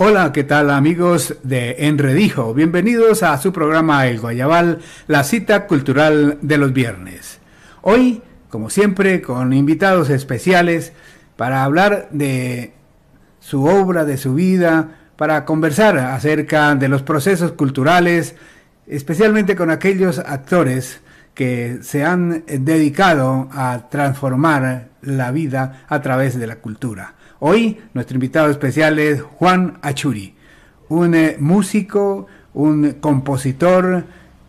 Hola, ¿qué tal amigos de Enredijo? Bienvenidos a su programa El Guayabal, la cita cultural de los viernes. Hoy, como siempre, con invitados especiales para hablar de su obra, de su vida, para conversar acerca de los procesos culturales, especialmente con aquellos actores que se han dedicado a transformar la vida a través de la cultura. Hoy nuestro invitado especial es Juan Achuri, un eh, músico, un compositor,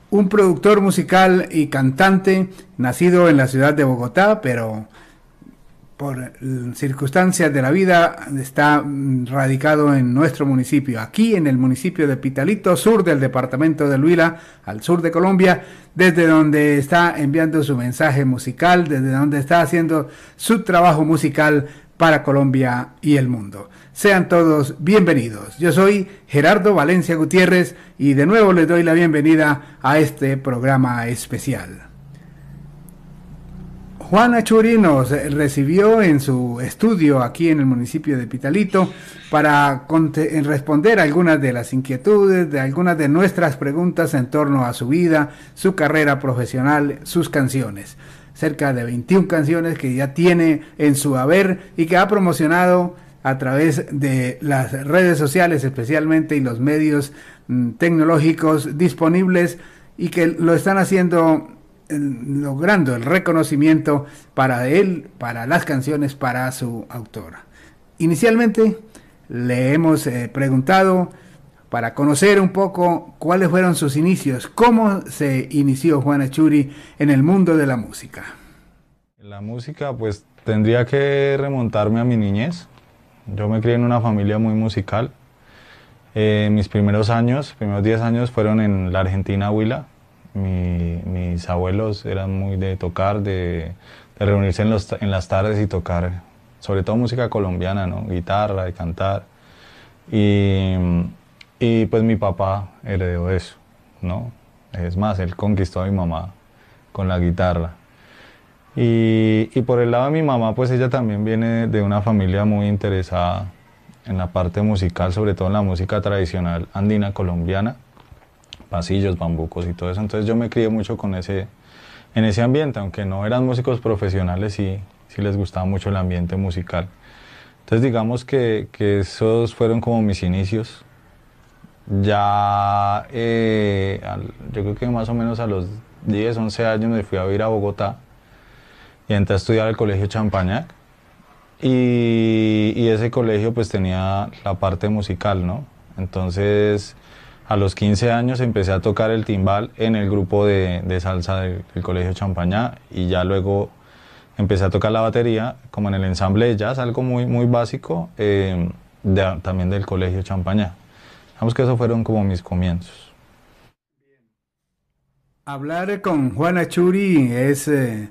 un productor musical y cantante, nacido en la ciudad de Bogotá, pero por circunstancias de la vida está mm, radicado en nuestro municipio, aquí en el municipio de Pitalito, sur del departamento de Huila, al sur de Colombia, desde donde está enviando su mensaje musical, desde donde está haciendo su trabajo musical para Colombia y el mundo. Sean todos bienvenidos. Yo soy Gerardo Valencia Gutiérrez y de nuevo les doy la bienvenida a este programa especial. Juan Achuri nos recibió en su estudio aquí en el municipio de Pitalito para responder algunas de las inquietudes, de algunas de nuestras preguntas en torno a su vida, su carrera profesional, sus canciones cerca de 21 canciones que ya tiene en su haber y que ha promocionado a través de las redes sociales especialmente y los medios mm, tecnológicos disponibles y que lo están haciendo logrando el reconocimiento para él, para las canciones, para su autora. Inicialmente le hemos eh, preguntado para conocer un poco cuáles fueron sus inicios, cómo se inició Juana Churi en el mundo de la música. La música pues tendría que remontarme a mi niñez. Yo me crié en una familia muy musical. Eh, mis primeros años, primeros 10 años fueron en la Argentina Huila. mis abuelos eran muy de tocar, de, reunirse en, en, las tardes y tocar, sobre todo música colombiana, ¿no? guitarra, y cantar. Y y pues mi papá heredó eso, ¿no? Es más, él conquistó a mi mamá con la guitarra. Y, y, por el lado de mi mamá, pues ella también viene de una familia muy interesada en la parte musical, sobre todo en la música tradicional andina colombiana, pasillos, bambucos y todo eso. Entonces yo me crié mucho con ese, en ese ambiente, aunque no eran músicos profesionales, sí, sí les gustaba mucho el ambiente musical. Entonces digamos que, que esos fueron como mis inicios ya, eh, yo creo que más o menos a los 10, 11 años me fui a vivir a Bogotá y entré a estudiar al colegio Champañac. Y, ese colegio pues tenía la parte musical, ¿no? Entonces a los 15 años empecé a tocar el timbal en el grupo de, salsa del, colegio Champañá y ya luego empecé a tocar la batería como en el ensamble de jazz, algo muy, muy básico eh, también del colegio Champañá. Digamos que esos fueron como mis comienzos. Hablar con Juana Churi es eh,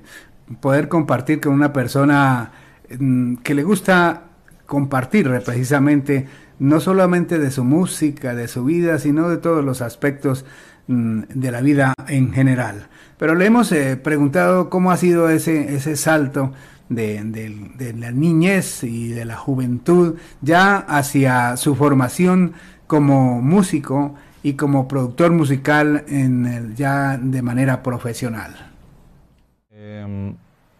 poder compartir con una persona mm, que le gusta compartir precisamente no solamente de su música, de su vida, sino de todos los aspectos mm, de la vida en general. Pero le hemos eh, preguntado cómo ha sido ese, ese salto de, de, la niñez y de la juventud ya hacia su formación como músico y como productor musical en ya de manera profesional? Em,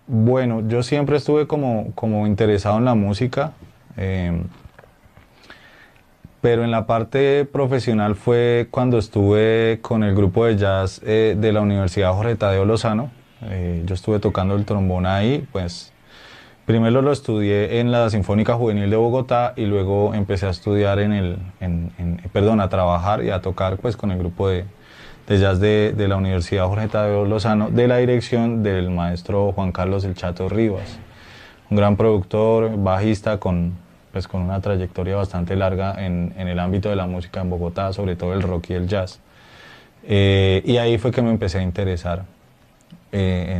bueno, yo siempre estuve como, como interesado en la música, em, pero en la parte profesional fue cuando estuve con el grupo de jazz eh, de la Universidad Jorge Tadeo Lozano. Eh, yo estuve tocando el trombón ahí, pues Primero lo estudié en la Sinfónica Juvenil de Bogotá y luego empecé a estudiar en el, perdón, a trabajar y a tocar pues con el grupo de, jazz de, la Universidad Jorge Tadeo Lozano de la dirección del maestro Juan Carlos El Chato Rivas, un gran productor, bajista con, pues, con una trayectoria bastante larga en, el ámbito de la música en Bogotá, sobre todo el rock y el jazz. Eh, y ahí fue que me empecé a interesar eh,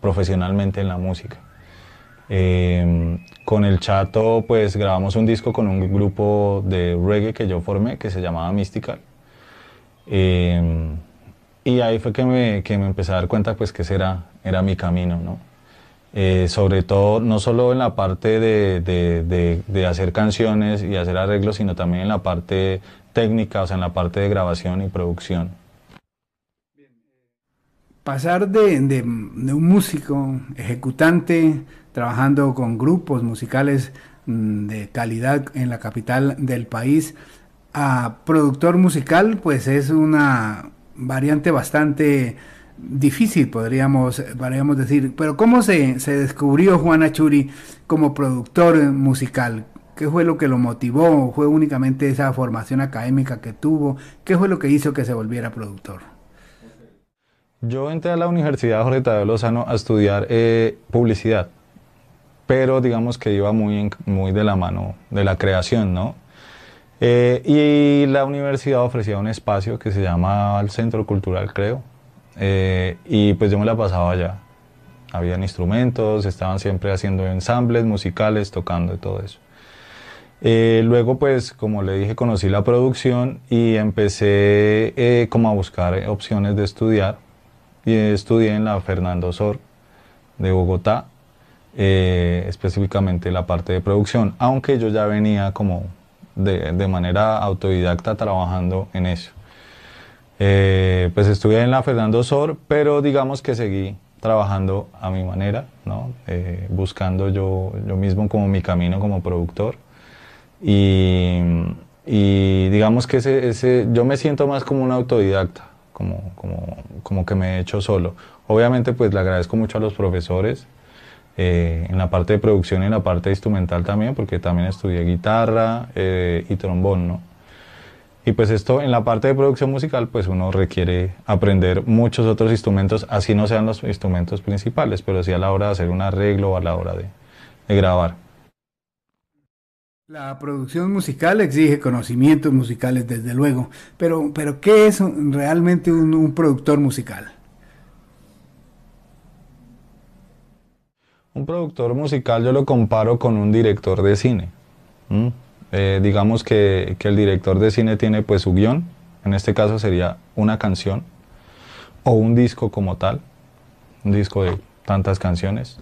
profesionalmente en la música. Em, con el Chato pues grabamos un disco con un grupo de reggae que yo formé que se llamaba Mystical. Em, y ahí fue que me, que me, empecé a dar cuenta pues que ese era, era mi camino, ¿no? eh, sobre todo no solo en la parte de, hacer canciones y hacer arreglos, sino también en la parte técnica, o sea, en la parte de grabación y producción. Pasar de, un músico ejecutante trabajando con grupos musicales mm, de calidad en la capital del país a productor musical, pues es una variante bastante difícil, podríamos, podríamos decir. Pero ¿cómo se, se descubrió Juan Achuri como productor musical? ¿Qué fue lo que lo motivó? ¿Fue únicamente esa formación académica que tuvo? ¿Qué fue lo que hizo que se volviera productor? Yo entré a la Universidad Jorge Tadeo Lozano a estudiar eh, publicidad, pero digamos que iba muy, muy de la mano de la creación, ¿no? Eh, y la universidad ofrecía un espacio que se llama el Centro Cultural, creo, eh, y pues yo me la pasaba allá. Habían instrumentos, estaban siempre haciendo ensambles musicales, tocando y todo eso. Eh, luego, pues, como le dije, conocí la producción y empecé eh, como a buscar opciones de estudiar. Y estudié en la Fernando Sor de Bogotá, específicamente la parte de producción, aunque yo ya venía como de, de manera autodidacta trabajando en eso. Eh, pues estuve en la Fernando Sor, pero digamos que seguí trabajando a mi manera, ¿no? Eh, buscando yo, yo mismo como mi camino como productor. Y, y digamos que ese, ese, yo me siento más como un autodidacta, como, como, como que me he hecho solo. Obviamente pues le agradezco mucho a los profesores eh, en la parte de producción y en la parte instrumental también, porque también estudié guitarra y trombón, ¿no? Y pues esto en la parte de producción musical, pues uno requiere aprender muchos otros instrumentos, así no sean los instrumentos principales, pero sí a la hora de hacer un arreglo o a la hora de, grabar. La producción musical exige conocimientos musicales, desde luego, pero, pero ¿qué es realmente un, productor musical? Un productor musical yo lo comparo con un director de cine. Eh, digamos que, el director de cine tiene pues su guion, en este caso sería una canción o un disco como tal, un disco de tantas canciones.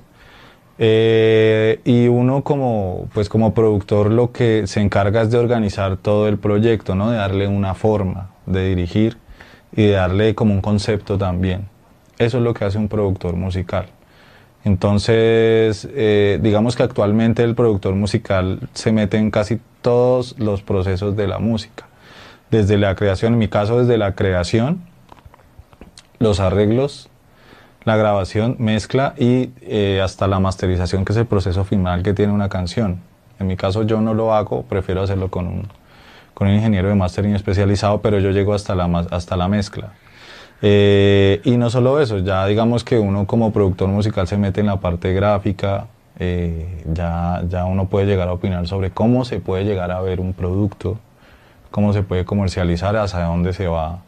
Eh, y uno como, pues como productor lo que se encarga es de organizar todo el proyecto, ¿no? de darle una forma, de dirigir y de darle como un concepto también. Eso es lo que hace un productor musical. Entonces, eh, digamos que actualmente el productor musical se mete en casi todos los procesos de la música. Desde la creación, en mi caso desde la creación, los arreglos, la grabación, mezcla y eh, hasta la masterización, que es el proceso final que tiene una canción. En mi caso yo no lo hago, prefiero hacerlo con un, con un ingeniero de mastering especializado, pero yo llego hasta la, hasta la mezcla. Eh, y no solo eso, ya digamos que uno como productor musical se mete en la parte gráfica, eh, ya, ya uno puede llegar a opinar sobre cómo se puede llegar a ver un producto, cómo se puede comercializar, hacia dónde se va,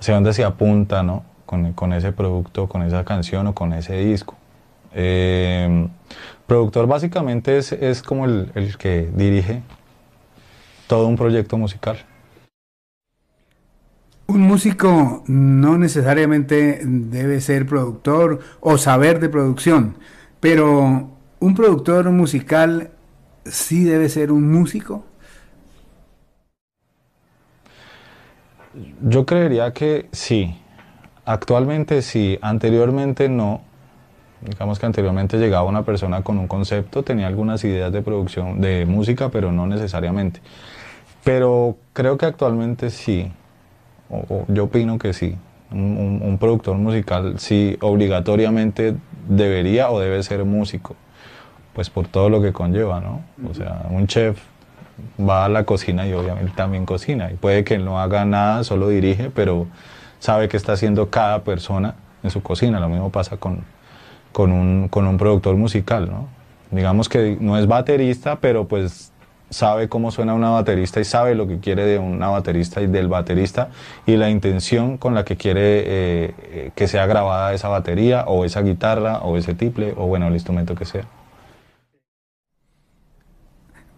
hacia dónde se apunta ¿no? Con, con ese producto, con esa canción o con ese disco. Eh, productor básicamente es, es como el, el que dirige todo un proyecto musical. Un músico no necesariamente debe ser productor o saber de producción, pero un productor musical sí debe ser un músico. Yo creería que sí. Actualmente sí, anteriormente no. Digamos que anteriormente llegaba una persona con un concepto, tenía algunas ideas de producción de música, pero no necesariamente. Pero creo que actualmente sí yo opino que sí. Un, productor musical sí obligatoriamente debería o debe ser músico, pues por todo lo que conlleva, ¿no? O sea, un chef va a la cocina y obviamente también cocina. Y puede que no haga nada, solo dirige, pero sabe qué está haciendo cada persona en su cocina. Lo mismo pasa con, con, un, con un productor musical, ¿no? Digamos que no es baterista, pero pues sabe cómo suena una baterista y sabe lo que quiere de una baterista y del baterista y la intención con la que quiere eh, que sea grabada esa batería o esa guitarra o ese tiple o bueno, el instrumento que sea.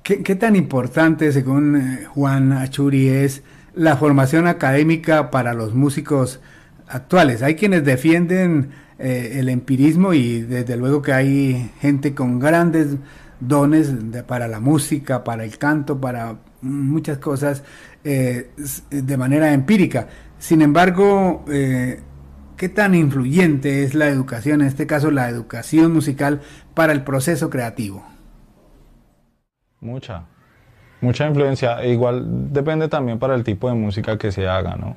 ¿Qué, tan importante, según eh, Juan Achuri, es la formación académica para los músicos actuales? Hay quienes defienden eh, el empirismo y desde luego que hay gente con grandes dones para la música, para el canto, para muchas cosas eh, de manera empírica. Sin embargo, eh, ¿qué tan influyente es la educación, en este caso la educación musical, para el proceso creativo? Mucha, mucha influencia. E igual depende también para el tipo de música que se haga, ¿no?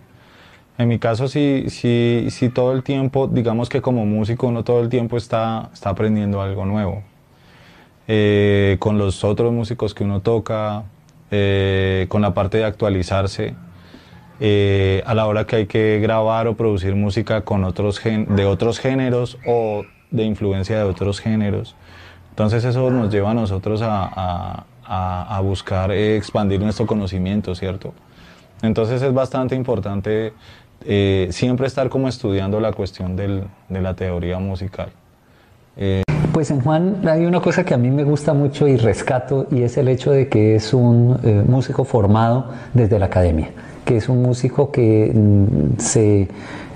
En mi caso, sí, sí, sí todo el tiempo, digamos que como músico uno todo el tiempo está, está aprendiendo algo nuevo. Eh, con los otros músicos que uno toca, eh, con la parte de actualizarse, eh, a la hora que hay que grabar o producir música con otros de otros géneros o de influencia de otros géneros. Entonces eso nos lleva a nosotros a, a, buscar expandir nuestro conocimiento, ¿cierto? Entonces es bastante importante eh, siempre estar como estudiando la cuestión del, de la teoría musical. Eh, pues en Juan hay una cosa que a mí me gusta mucho y rescato y es el hecho de que es un eh, músico formado desde la academia, que es un músico que mm, se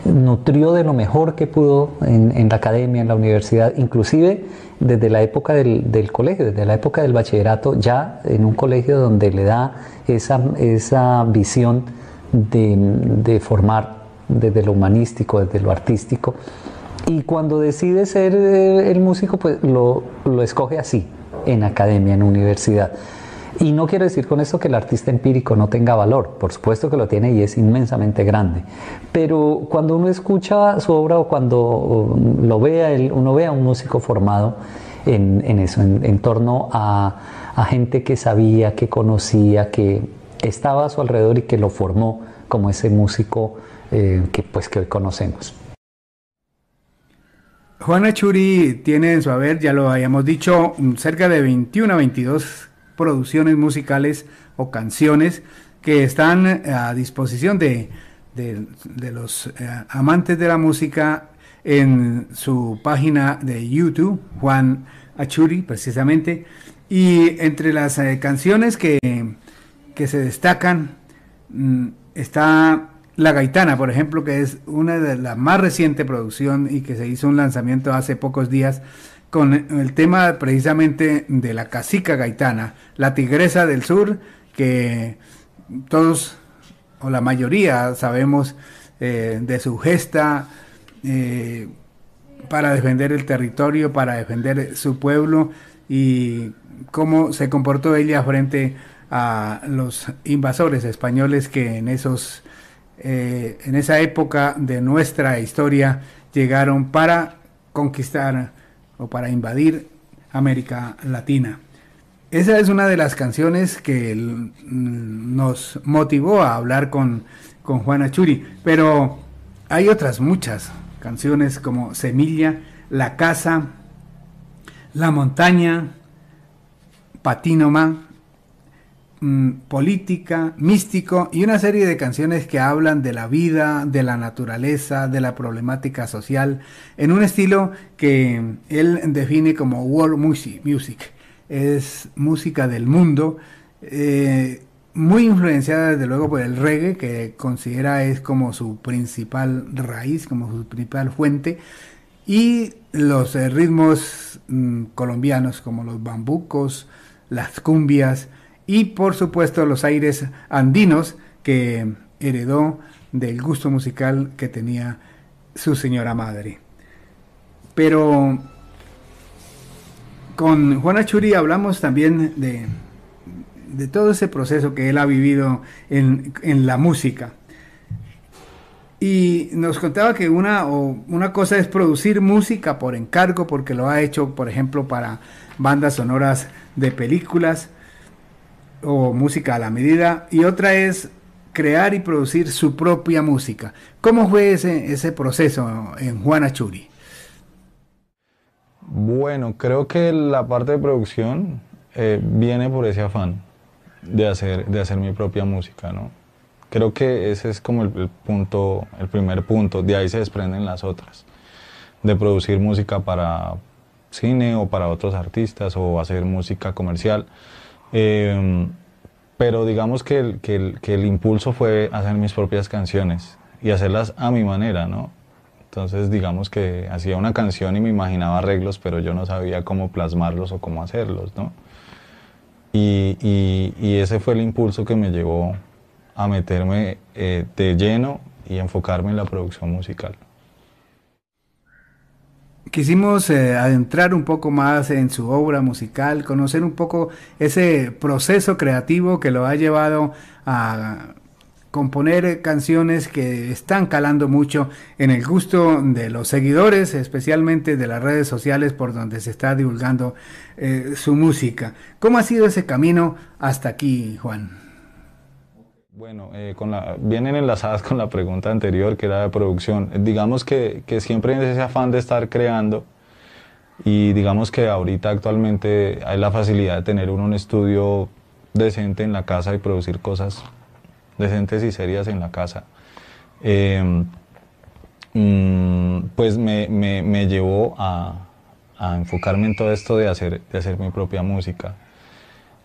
nutrió de lo mejor que pudo en, en, la academia, en la universidad, inclusive desde la época del, del, colegio, desde la época del bachillerato, ya en un colegio donde le da esa, esa visión de, de formar desde lo humanístico, desde lo artístico. Y cuando decide ser el músico, pues lo, lo escoge así, en academia, en universidad. Y no quiero decir con esto que el artista empírico no tenga valor, por supuesto que lo tiene y es inmensamente grande. Pero cuando uno escucha su obra o cuando lo vea, uno ve a un músico formado en, en eso, en, torno a, gente que sabía, que conocía, que estaba a su alrededor y que lo formó como ese músico eh, que, pues, que hoy conocemos. Juana Churi tiene en su haber, ya lo habíamos dicho, cerca de 21 a 22 producciones musicales o canciones que están a disposición de, los eh, amantes de la música en su página de YouTube, Juan Achuri precisamente. Y entre las eh, canciones que, que, se destacan mm, está La Gaitana, por ejemplo, que es una de las más reciente producción y que se hizo un lanzamiento hace pocos días con el tema precisamente de la cacica gaitana, la tigresa del sur, que todos o la mayoría sabemos eh, de su gesta eh, para defender el territorio, para defender su pueblo y cómo se comportó ella frente a los invasores españoles que en esos eh, en esa época de nuestra historia llegaron para conquistar o para invadir América Latina. Esa es una de las canciones que nos motivó a hablar con, con Juana Churi, pero hay otras muchas canciones como Semilla, La Casa, La Montaña, Patinoma, Mm, política, místico y una serie de canciones que hablan de la vida, de la naturaleza, de la problemática social, en un estilo que él define como world music. Es música del mundo, eh, muy influenciada desde luego por el reggae, que considera es como su principal raíz, como su principal fuente, y los eh, ritmos mm, colombianos como los bambucos, las cumbias, y por supuesto los aires andinos que heredó del gusto musical que tenía su señora madre. Pero con Juana Churi hablamos también de, de todo ese proceso que él ha vivido en, en, la música. Y nos contaba que una, o una cosa es producir música por encargo, porque lo ha hecho, por ejemplo, para bandas sonoras de películas, o música a la medida y otra es crear y producir su propia música. ¿Cómo fue ese, ese proceso en Juana Churi? Bueno, creo que la parte de producción eh, viene por ese afán de hacer, de hacer mi propia música, ¿no? Creo que ese es como el, punto, el primer punto, de ahí se desprenden las otras, de producir música para cine o para otros artistas o hacer música comercial. Em, pero digamos que el, que, el, que el, impulso fue hacer mis propias canciones y hacerlas a mi manera, ¿no? Entonces, digamos que hacía una canción y me imaginaba arreglos, pero yo no sabía cómo plasmarlos o cómo hacerlos, ¿no? Y, y, ese fue el impulso que me llevó a meterme eh, de lleno y enfocarme en la producción musical. Quisimos eh, adentrar un poco más en su obra musical, conocer un poco ese proceso creativo que lo ha llevado a componer canciones que están calando mucho en el gusto de los seguidores, especialmente de las redes sociales por donde se está divulgando eh, su música. ¿Cómo ha sido ese camino hasta aquí, Juan? Bueno, eh, vienen enlazadas con la pregunta anterior que era de producción. Digamos que, siempre en ese afán de estar creando y digamos que ahorita actualmente hay la facilidad de tener uno un estudio decente en la casa y producir cosas decentes y serias en la casa, em, mm, pues me, me, llevó a, a, enfocarme en todo esto de hacer, de hacer mi propia música.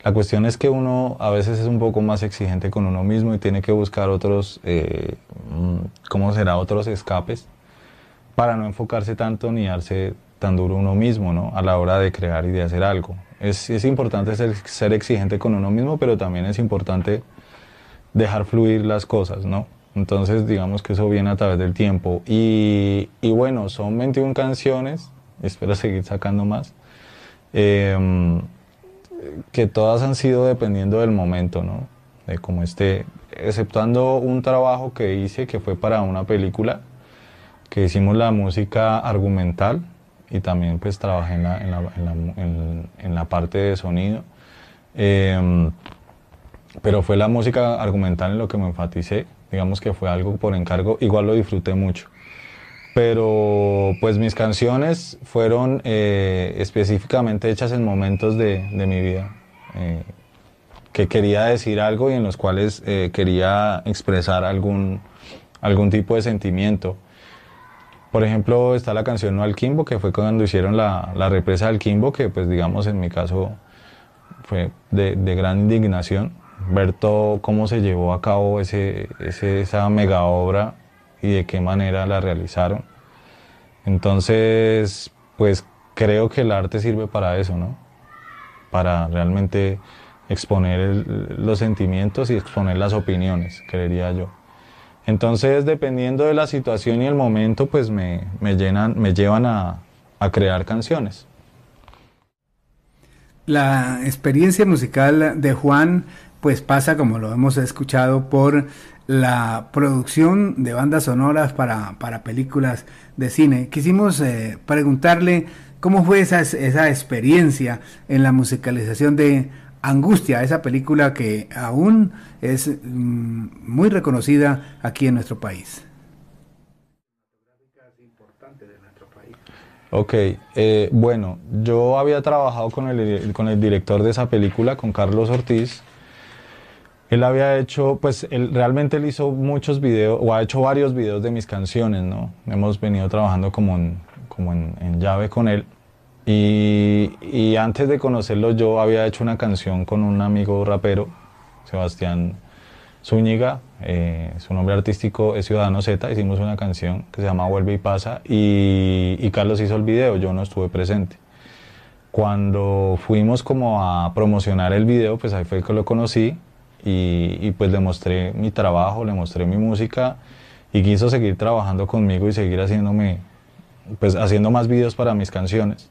La cuestión es que uno a veces es un poco más exigente con uno mismo y tiene que buscar otros, eh, mm, ¿cómo será? Otros escapes para no enfocarse tanto ni darse tan duro uno mismo, ¿no? A la hora de crear y de hacer algo. Es, es importante ser, ser, exigente con uno mismo, pero también es importante dejar fluir las cosas, ¿no? Entonces, digamos que eso viene a través del tiempo. Y, y bueno, son 21 canciones, espero seguir sacando más, em, que todas han sido dependiendo del momento, ¿no? De cómo esté, exceptuando un trabajo que hice que fue para una película, que hicimos la música argumental y también pues trabajé en la, en la, en la, en la parte de sonido. Eh, pero fue la música argumental en lo que me enfaticé, digamos que fue algo por encargo, igual lo disfruté mucho. Pero pues mis canciones fueron eh, específicamente hechas en momentos de, de mi vida, eh, que quería decir algo y en los cuales eh, quería expresar algún, algún tipo de sentimiento. Por ejemplo, está la canción No al Kimbo, que fue cuando hicieron la, la represa del Kimbo, que pues digamos en mi caso fue de, de gran indignación ver todo cómo se llevó a cabo ese, esa mega obra y de qué manera la realizaron. Entonces, pues creo que el arte sirve para eso, ¿no? Para realmente exponer los sentimientos y exponer las opiniones, creería yo. Entonces, dependiendo de la situación y el momento, pues me, llenan, me llevan a, a crear canciones. La experiencia musical de Juan pues pasa, como lo hemos escuchado, por la producción de bandas sonoras para, películas de cine. Quisimos eh, preguntarle cómo fue esa, esa experiencia en la musicalización de Angustia, esa película que aún es mm, muy reconocida aquí en nuestro país. Ok, eh, bueno, yo había trabajado con el, con el director de esa película, con Carlos Ortiz, él había hecho, pues él, realmente él hizo muchos videos, o ha hecho varios videos de mis canciones, ¿no? Hemos venido trabajando como en, como en, llave con él. Y, y, antes de conocerlo yo había hecho una canción con un amigo rapero, Sebastián Zúñiga, eh, su nombre artístico es Ciudadano Z, hicimos una canción que se llama Vuelve y pasa y, y Carlos hizo el video, yo no estuve presente. Cuando fuimos como a promocionar el video, pues ahí fue que lo conocí y, pues le mostré mi trabajo, le mostré mi música y quiso seguir trabajando conmigo y seguir haciéndome, pues haciendo más videos para mis canciones.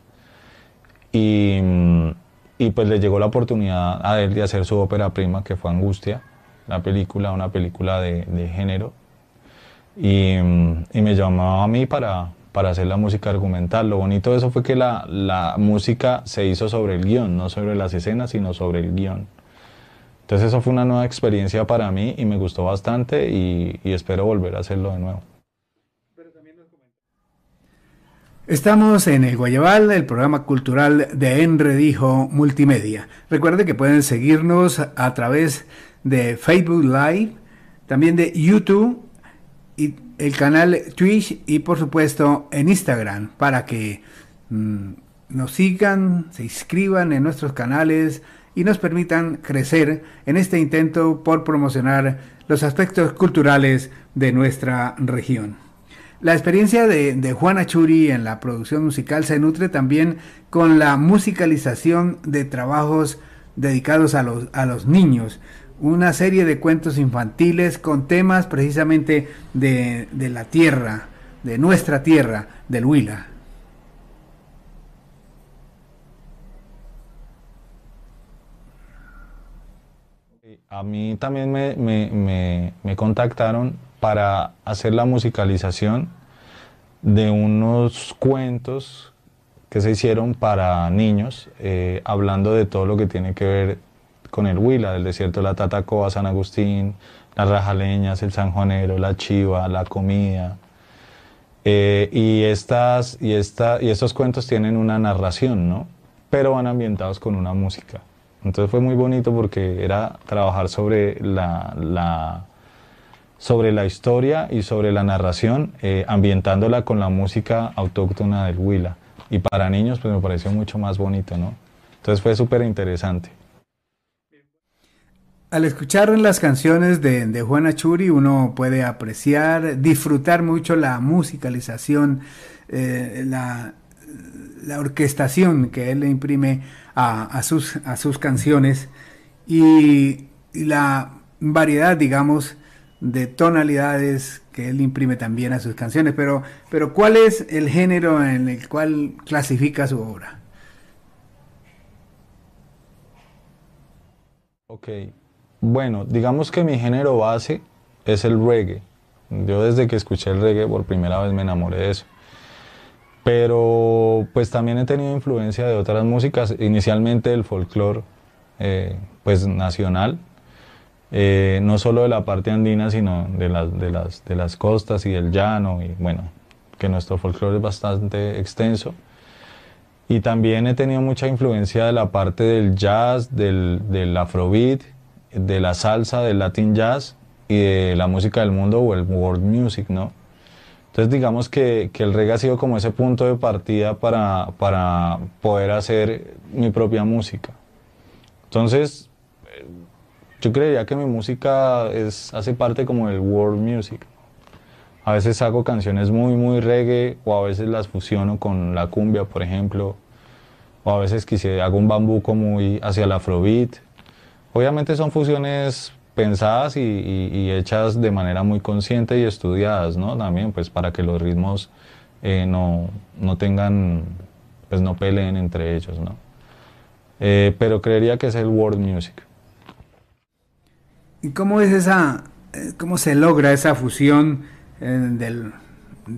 Y, y pues le llegó la oportunidad a él de hacer su ópera prima, que fue Angustia, la película, una película de, de género. Y, y, me llamaba a mí para, para hacer la música argumental. Lo bonito de eso fue que la, la música se hizo sobre el guion, no sobre las escenas, sino sobre el guion. Entonces eso fue una nueva experiencia para mí y me gustó bastante y, espero volver a hacerlo de nuevo. Estamos en el Guayabal, el programa cultural de Enredijo Multimedia. Recuerde que pueden seguirnos a través de Facebook Live, también de YouTube y el canal Twitch y por supuesto en Instagram para que mm, nos sigan, se inscriban en nuestros canales, y nos permitan crecer en este intento por promocionar los aspectos culturales de nuestra región. La experiencia de, Juana Churi en la producción musical se nutre también con la musicalización de trabajos dedicados a los, a los niños. Una serie de cuentos infantiles con temas precisamente de, de la tierra, de nuestra tierra, del Huila. A mí también me, me, me contactaron para hacer la musicalización de unos cuentos que se hicieron para niños, eh, hablando de todo lo que tiene que ver con el Huila, del desierto de la Tatacoa, San Agustín, las rajaleñas, el San Juanero, la chiva, la comida. Eh, y, estas, y, esta, y estos cuentos tienen una narración, ¿no? Pero van ambientados con una música. Entonces fue muy bonito porque era trabajar sobre la sobre la historia y sobre la narración, eh, ambientándola con la música autóctona del Huila. Y para niños, pues me pareció mucho más bonito, ¿no? Entonces fue súper interesante. Al escuchar las canciones de, de, Juana Churi, uno puede apreciar, disfrutar mucho la musicalización, eh, la, la, orquestación que él le imprime a, a, sus, a sus canciones y, la variedad, digamos, de tonalidades que él imprime también a sus canciones, pero, pero ¿cuál es el género en el cual clasifica su obra? Ok, bueno, digamos que mi género base es el reggae. Yo desde que escuché el reggae por primera vez me enamoré de eso. Pero pues también he tenido influencia de otras músicas, inicialmente el folclore eh, pues nacional, eh, no solo de la parte andina, sino de las, de, las, de las costas y del llano, y bueno, que nuestro folclore es bastante extenso. Y también he tenido mucha influencia de la parte del jazz, del, del afrobeat, de la salsa, del latin jazz y de la música del mundo o el world music, ¿no? Entonces digamos que, que, el reggae ha sido como ese punto de partida para, para poder hacer mi propia música. Entonces yo creería que mi música es, hace parte como del world music. A veces hago canciones muy, muy reggae o a veces las fusiono con la cumbia, por ejemplo. O a veces quise, hago un bambuco muy hacia el afrobeat. Obviamente son fusiones pensadas y, hechas de manera muy consciente y estudiadas, ¿no? También, pues para que los ritmos eh, no, no, tengan, pues no peleen entre ellos, ¿no? Eh, pero creería que es el world music. ¿Y cómo es esa, eh, cómo se logra esa fusión eh, de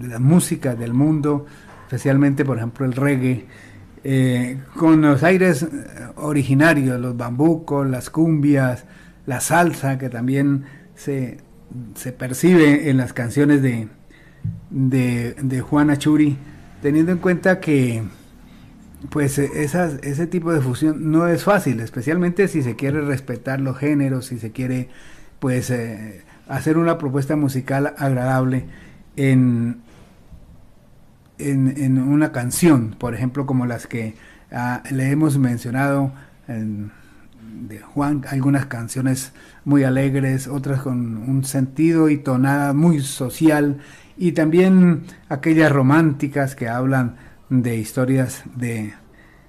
la música del mundo, especialmente por ejemplo el reggae, eh, con los aires originarios, los bambucos, las cumbias, la salsa que también se, percibe en las canciones de, de, de Juana Churi, teniendo en cuenta que pues e, ese tipo de fusión no es fácil, especialmente si se quiere respetar los géneros, si se quiere pues eh, hacer una propuesta musical agradable en, en, una canción, por ejemplo como las que ah, le hemos mencionado de Juan, algunas canciones muy alegres, otras con un sentido y tonada muy social, y también aquellas románticas que hablan de historias de,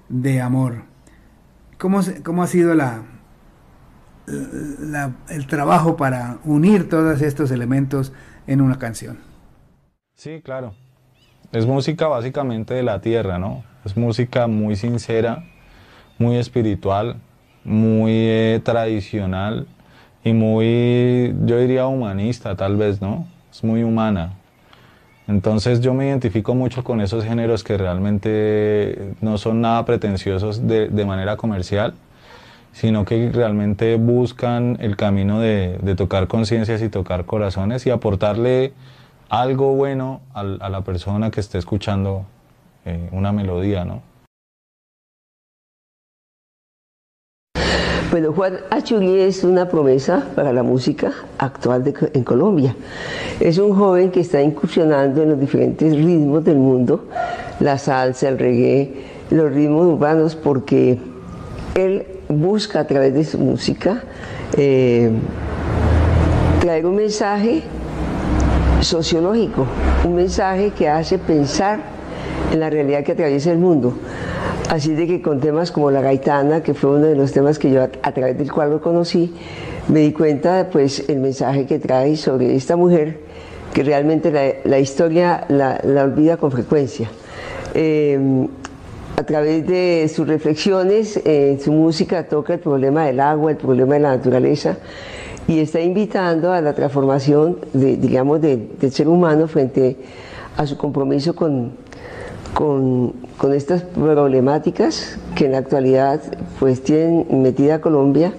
de amor. ¿Cómo, ¿Cómo, ha sido la, la, el trabajo para unir todos estos elementos en una canción? Sí, claro. Es música básicamente de la tierra, ¿no? Es música muy sincera, muy espiritual, muy eh, tradicional y muy, yo diría, humanista tal vez, ¿no? Es muy humana. Entonces yo me identifico mucho con esos géneros que realmente no son nada pretenciosos de, manera comercial, sino que realmente buscan el camino de, tocar conciencias y tocar corazones y aportarle algo bueno a, la persona que esté escuchando eh, una melodía, ¿no? Bueno, Juan Achuri es una promesa para la música actual en Colombia. Es un joven que está incursionando en los diferentes ritmos del mundo, la salsa, el reggae, los ritmos urbanos, porque él busca a través de su música eh, traer un mensaje sociológico, un mensaje que hace pensar en la realidad que atraviesa el mundo. Así de que con temas como la gaitana, que fue uno de los temas que yo a, través del cual lo conocí, me di cuenta pues el mensaje que trae sobre esta mujer que realmente la, historia la, olvida con frecuencia. Em, a través de sus reflexiones, en su música toca el problema del agua, el problema de la naturaleza y está invitando a la transformación, digamos, del ser humano frente a su compromiso con, con, estas problemáticas que en la actualidad pues tienen metida Colombia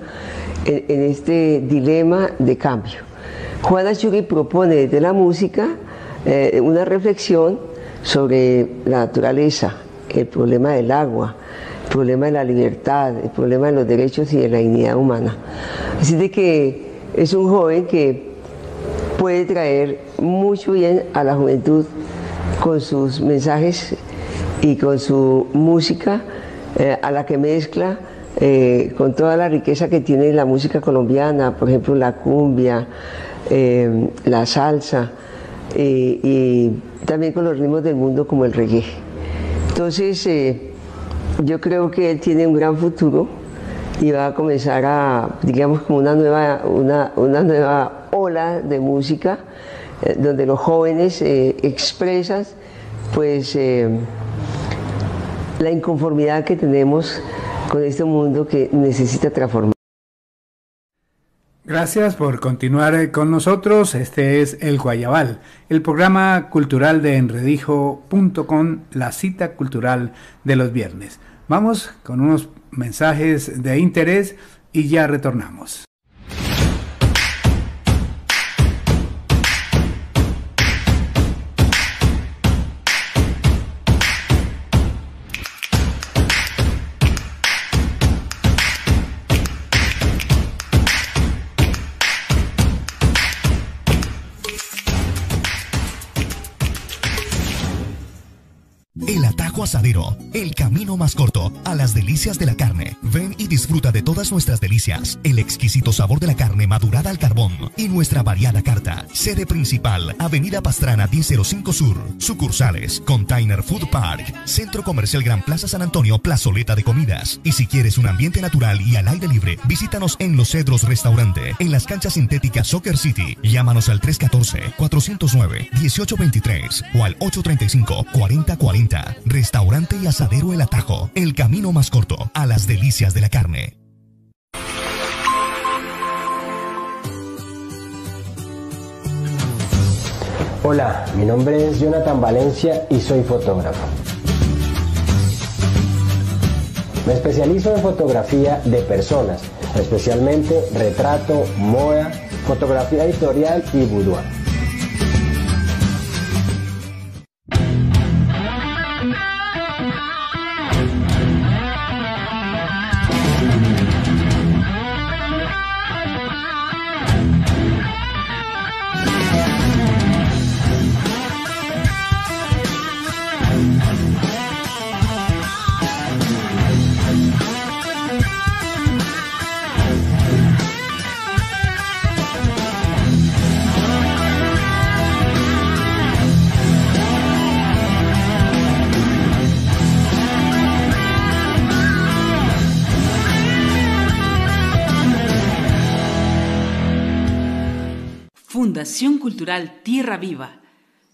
en, este dilema de cambio. Juana Churi propone desde la música eh, una reflexión sobre la naturaleza, el problema del agua, el problema de la libertad, el problema de los derechos y de la dignidad humana. Así de que es un joven que puede traer mucho bien a la juventud con sus mensajes y con su música eh, a la que mezcla eh, con toda la riqueza que tiene la música colombiana, por ejemplo la cumbia, eh, la salsa y también con los ritmos del mundo como el reggae. Entonces yo creo que él tiene un gran futuro y va a comenzar a, digamos, como una nueva, una, una nueva ola de música donde los jóvenes expresan pues eh, la inconformidad que tenemos con este mundo que necesita transformar. Gracias por continuar con nosotros. Este es El Guayabal, el programa cultural de enredijo.com, la cita cultural de los viernes. Vamos con unos mensajes de interés y ya retornamos. El camino más corto a las delicias de la carne. Ven y disfruta de todas nuestras delicias, el exquisito sabor de la carne madurada al carbón y nuestra variada carta. Sede principal, Avenida Pastrana 1005 Sur. Sucursales, Container Food Park, Centro Comercial Gran Plaza San Antonio, Plazoleta de Comidas. Y si quieres un ambiente natural y al aire libre, visítanos en Los Cedros Restaurante, en las canchas sintéticas Soccer City. Llámanos al 314-409-1823 o al 835-4040. Restaurante y Asadero El Atajo, el camino más corto a las delicias de la carne. Hola, mi nombre es Jonathan Valencia y soy fotógrafo. Me especializo en fotografía de personas, especialmente retrato, moda, fotografía editorial y boudoir. Tierra Viva.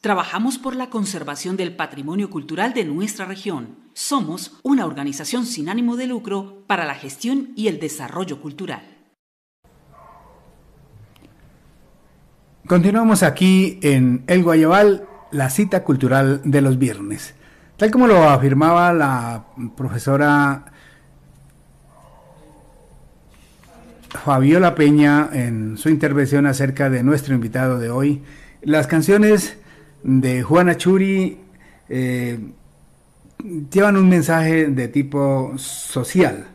Trabajamos por la conservación del patrimonio cultural de nuestra región. Somos una organización sin ánimo de lucro para la gestión y el desarrollo cultural. Continuamos aquí en El Guayabal, la cita cultural de los viernes. Tal como lo afirmaba la profesora Fabiola Peña en su intervención acerca de nuestro invitado de hoy. Las canciones de Juana Churi eh, llevan un mensaje de tipo social.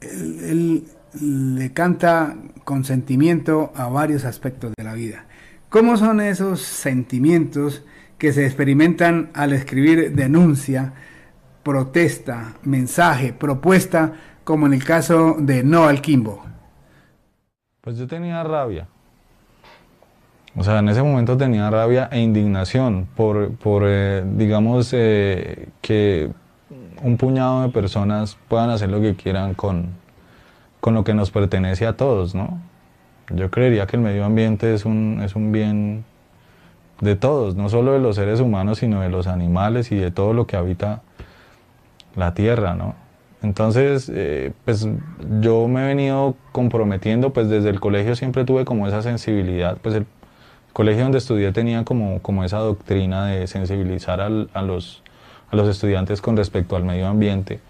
Él, le canta con sentimiento a varios aspectos de la vida. ¿Cómo son esos sentimientos que se experimentan al escribir denuncia, protesta, mensaje, propuesta como en el caso de No al Kimbo? Pues yo tenía rabia. O sea, en ese momento tenía rabia e indignación por, por eh, digamos, eh, que un puñado de personas puedan hacer lo que quieran con, con lo que nos pertenece a todos, ¿no? Yo creería que el medio ambiente es un, es un bien de todos, no solo de los seres humanos, sino de los animales y de todo lo que habita la tierra, ¿no? Entonces, eh, pues yo me he venido comprometiendo, pues desde el colegio siempre tuve como esa sensibilidad, pues el colegio donde estudié tenía como, como esa doctrina de sensibilizar a, los, estudiantes con respecto al medio ambiente.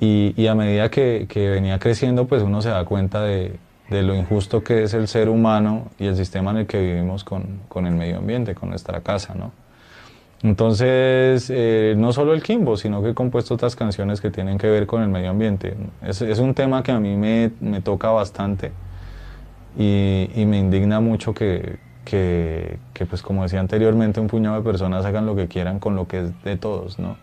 Y, a medida que, venía creciendo, pues uno se da cuenta de, de, lo injusto que es el ser humano y el sistema en el que vivimos con, con el medio ambiente, con nuestra casa, ¿no? Entonces, eh, no solo el Kimbo, sino que he compuesto otras canciones que tienen que ver con el medio ambiente. Es, un tema que a mí me, me toca bastante y, me indigna mucho que, que, que, pues como decía anteriormente, un puñado de personas hagan lo que quieran con lo que es de todos, ¿no?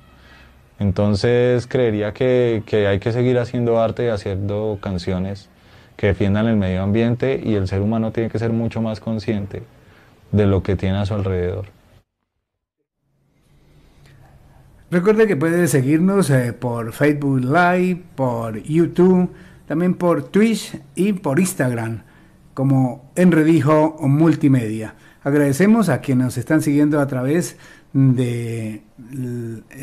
Entonces, creería que, que hay que seguir haciendo arte y haciendo canciones que defiendan el medio ambiente y el ser humano tiene que ser mucho más consciente de lo que tiene a su alrededor. Recuerde que puede seguirnos eh, por Facebook Live, por YouTube, también por Twitch y por Instagram como Enredijo Multimedia. Agradecemos a quienes nos están siguiendo a través de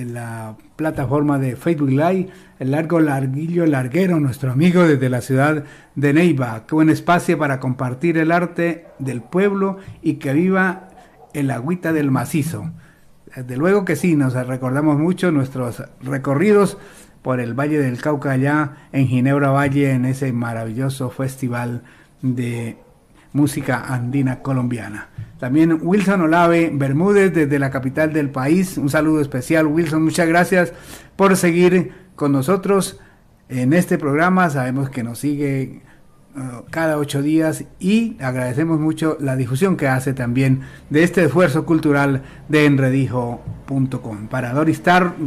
la plataforma de Facebook Live, el largo Larguillo Larguero, nuestro amigo desde la ciudad de Neiva, que buen espacio para compartir el arte del pueblo y que viva el agüita del macizo. Desde luego que sí, nos recordamos mucho nuestros recorridos por el Valle del Cauca allá en Ginebra Valle en ese maravilloso festival de música andina colombiana. También Wilson Olave Bermúdez desde la capital del país. Un saludo especial Wilson, muchas gracias por seguir con nosotros en este programa. Sabemos que nos sigue cada ocho días y agradecemos mucho la difusión que hace también de este esfuerzo cultural de enredijo.com. Para Doris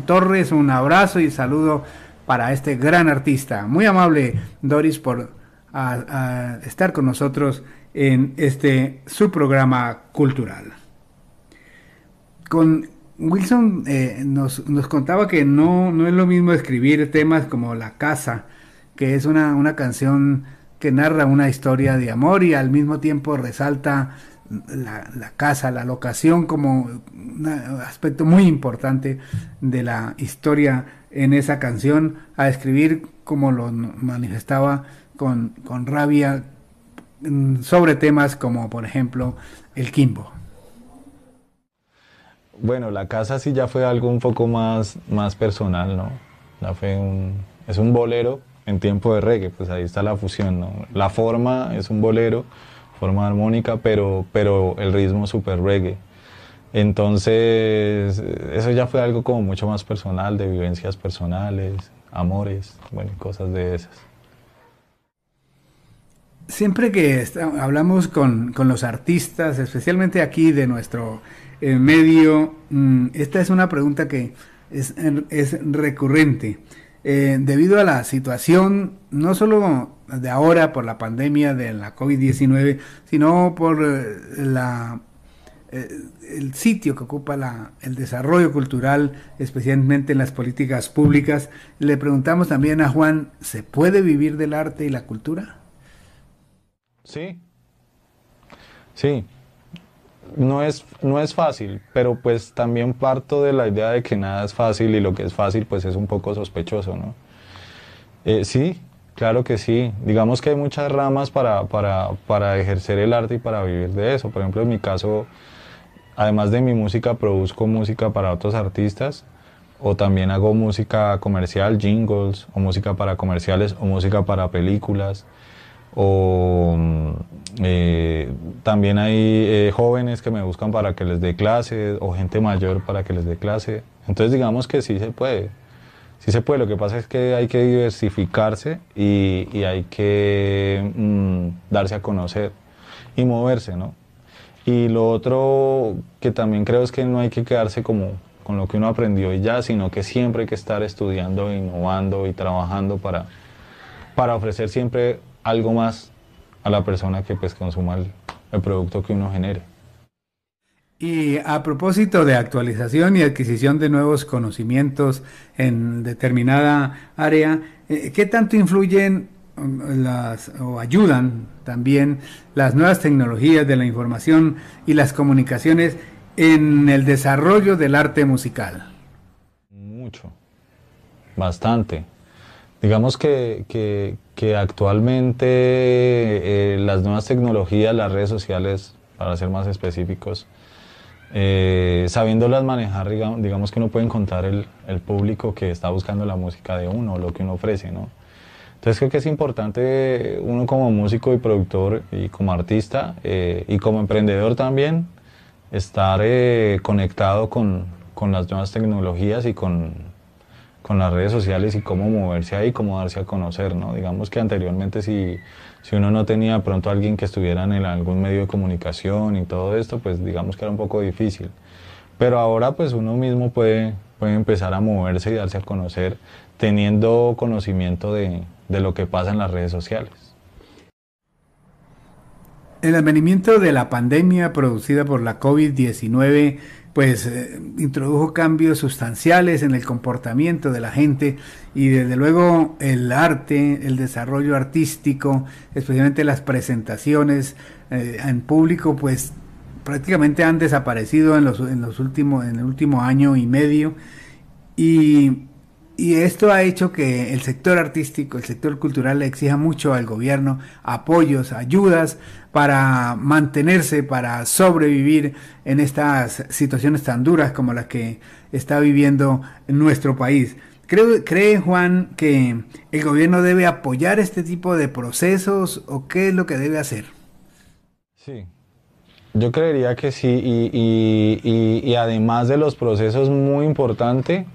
Torres, un abrazo y saludo para este gran artista. Muy amable Doris por estar con nosotros en este su programa cultural. Con Wilson eh, nos, nos, contaba que no, no es lo mismo escribir temas como La Casa, que es una, una canción que narra una historia de amor y al mismo tiempo resalta la, la, casa, la locación como un aspecto muy importante de la historia en esa canción, a escribir como lo manifestaba con, con rabia mm, sobre temas como, por ejemplo, el Kimbo. Bueno, la casa sí ya fue algo un poco más, más personal, ¿no? Ya fue un, es un bolero en tiempo de reggae, pues ahí está la fusión, ¿no? La forma es un bolero, forma armónica, pero, pero el ritmo súper reggae. Entonces, eso ya fue algo como mucho más personal, de vivencias personales, amores, bueno, cosas de esas siempre que hablamos con, los artistas, especialmente aquí de nuestro eh, medio, mm, esta es una pregunta que es, recurrente. Eh, debido a la situación, no solo de ahora por la pandemia de la COVID-19, sino por eh, la, el sitio que ocupa la, el desarrollo cultural, especialmente en las políticas públicas, le preguntamos también a Juan, ¿se puede vivir del arte y la cultura? Sí, sí. No es, no es fácil, pero pues también parto de la idea de que nada es fácil y lo que es fácil pues es un poco sospechoso, ¿no? Eh, sí, claro que sí. Digamos que hay muchas ramas para, para, para ejercer el arte y para vivir de eso. Por ejemplo, en mi caso, además de mi música, produzco música para otros artistas o también hago música comercial, jingles, o música para comerciales, o música para películas o eh, también hay eh, jóvenes que me buscan para que les dé clase o gente mayor para que les dé clase. Entonces digamos que sí se puede, sí se puede. Lo que pasa es que hay que diversificarse y, y hay que mm, darse a conocer y moverse, ¿no? Y lo otro que también creo es que no hay que quedarse como con lo que uno aprendió y ya, sino que siempre hay que estar estudiando, innovando y trabajando para, para ofrecer siempre algo más a la persona que pues consuma el producto que uno genere. Y a propósito de actualización y adquisición de nuevos conocimientos en determinada área, eh, ¿qué tanto influyen um, las, o ayudan también las nuevas tecnologías de la información y las comunicaciones en el desarrollo del arte musical? Mucho, bastante. Digamos que, que, actualmente eh, las nuevas tecnologías, las redes sociales, para ser más específicos, eh, sabiéndolas manejar, digamos, que uno puede encontrar el, el, público que está buscando la música de uno, lo que uno ofrece, ¿no? Entonces creo que es importante uno como músico y productor y como artista eh, y como emprendedor también estar eh, conectado con, con, las nuevas tecnologías y con, con, las redes sociales y cómo moverse ahí, cómo darse a conocer, ¿no? Digamos que anteriormente si, si uno no tenía pronto alguien que estuviera en algún medio de comunicación y todo esto, pues digamos que era un poco difícil. Pero ahora pues uno mismo puede, puede empezar a moverse y darse a conocer teniendo conocimiento de, de lo que pasa en las redes sociales. El advenimiento de la pandemia producida por la COVID-19 pues eh, introdujo cambios sustanciales en el comportamiento de la gente y desde luego el arte, el desarrollo artístico, especialmente las presentaciones eh, en público pues prácticamente han desaparecido en los, en los últimos en el último año y medio. Y y esto ha hecho que el sector artístico, el sector cultural le exija mucho al gobierno apoyos, ayudas para mantenerse, para sobrevivir en estas situaciones tan duras como las que está viviendo nuestro país. ¿Cree, ¿Cree Juan que el gobierno debe apoyar este tipo de procesos o qué es lo que debe hacer? Sí, yo creería que sí y, y además de los procesos muy importante,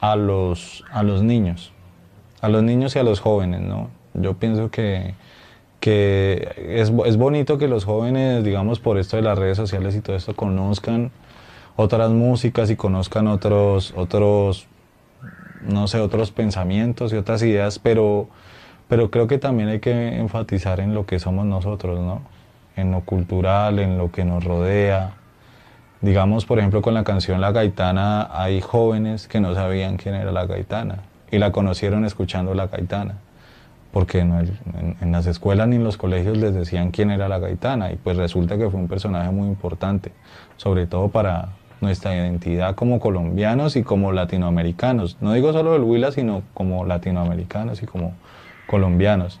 a los, a los niños, a los niños y a los jóvenes, ¿no? Yo pienso que, que es, es, bonito que los jóvenes, digamos, por esto de las redes sociales y todo esto, conozcan otras músicas y conozcan otros, otros, no sé, otros pensamientos y otras ideas, pero, pero creo que también hay que enfatizar en lo que somos nosotros, ¿no? En lo cultural, en lo que nos rodea, Digamos, por ejemplo, con la canción La Gaitana hay jóvenes que no sabían quién era la Gaitana y la conocieron escuchando la Gaitana, porque en, las escuelas ni en los colegios les decían quién era la Gaitana y pues resulta que fue un personaje muy importante, sobre todo para nuestra identidad como colombianos y como latinoamericanos. No digo solo del Huila, sino como latinoamericanos y como colombianos.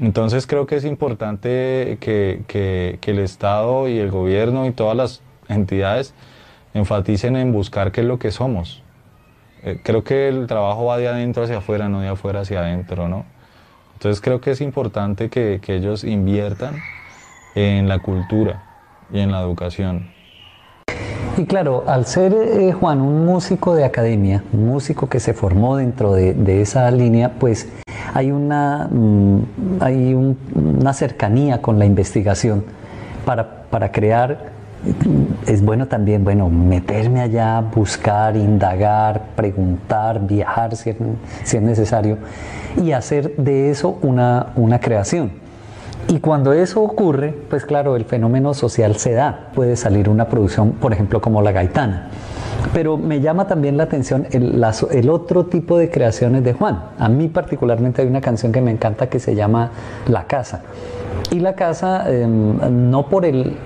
Entonces creo que es importante que, que, el Estado y el gobierno y todas las entidades enfaticen en buscar qué es lo que somos. Eh, creo que el trabajo va de adentro hacia afuera, no de afuera hacia adentro, ¿no? Entonces creo que es importante que, ellos inviertan en la cultura y en la educación. Y claro, al ser eh, Juan un músico de academia, un músico que se formó dentro de, esa línea, pues hay una, mm, hay un, una cercanía con la investigación para, para crear es bueno también, bueno, meterme allá, buscar, indagar, preguntar, viajar si es, necesario y hacer de eso una, una creación. Y cuando eso ocurre, pues claro, el fenómeno social se da. Puede salir una producción, por ejemplo, como La Gaitana. Pero me llama también la atención el, el, otro tipo de creaciones de Juan. A mí particularmente hay una canción que me encanta que se llama La Casa. Y La Casa, em, no por el,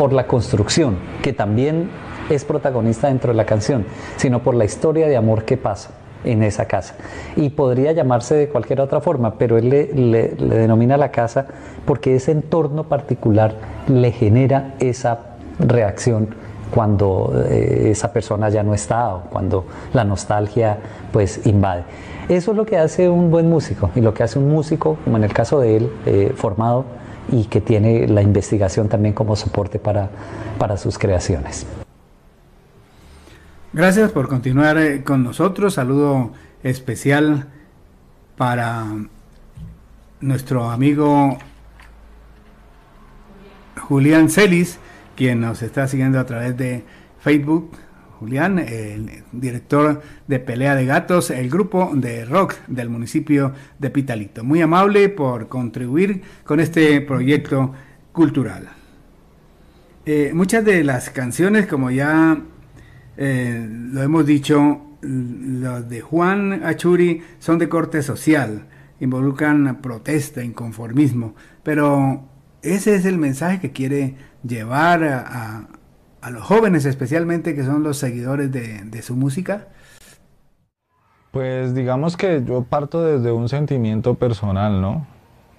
por la construcción, que también es protagonista dentro de la canción, sino por la historia de amor que pasa en esa casa. Y podría llamarse de cualquier otra forma, pero él le, denomina la casa porque ese entorno particular le genera esa reacción cuando eh, esa persona ya no está o cuando la nostalgia pues invade. Eso es lo que hace un buen músico y lo que hace un músico, como en el caso de él, eh, formado y que tiene la investigación también como soporte para, para sus creaciones. Gracias por continuar eh, con nosotros. Saludo especial para nuestro amigo Julián Celis, quien nos está siguiendo a través de Facebook. Julián, el director de Pelea de Gatos, el grupo de rock del municipio de Pitalito. Muy amable por contribuir con este proyecto cultural. Eh, muchas de las canciones, como ya eh, lo hemos dicho, los de Juan Achuri son de corte social, involucran protesta, inconformismo, pero ese es el mensaje que quiere llevar a, los jóvenes especialmente que son los seguidores de, su música. Pues digamos que yo parto desde un sentimiento personal, ¿no?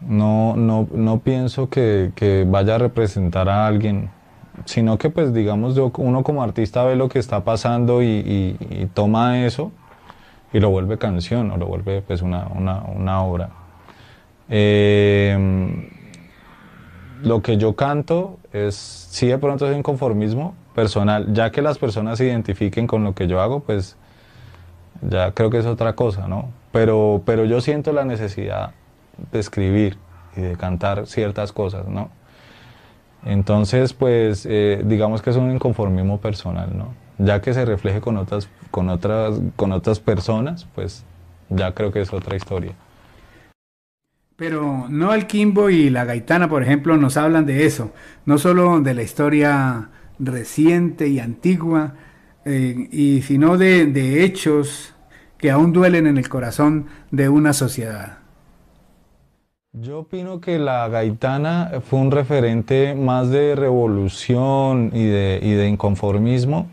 No, no, no pienso que, vaya a representar a alguien sino que pues digamos uno como artista ve lo que está pasando y, toma eso y lo vuelve canción o lo vuelve pues una, obra. Em, lo que yo canto es, sí de pronto es un conformismo personal, ya que las personas se identifiquen con lo que yo hago, pues ya creo que es otra cosa, ¿no? Pero, pero yo siento la necesidad de escribir y de cantar ciertas cosas, ¿no? Entonces, pues eh, digamos que es un inconformismo personal, ¿no? Ya que se refleje con otras, con otras, con otras personas, pues ya creo que es otra historia. Pero no el Kimbo y la Gaitana, por ejemplo, nos hablan de eso, no solo de la historia reciente y antigua, eh, y sino de, de hechos que aún duelen en el corazón de una sociedad. Yo opino que la gaitana fue un referente más de revolución y de, de inconformismo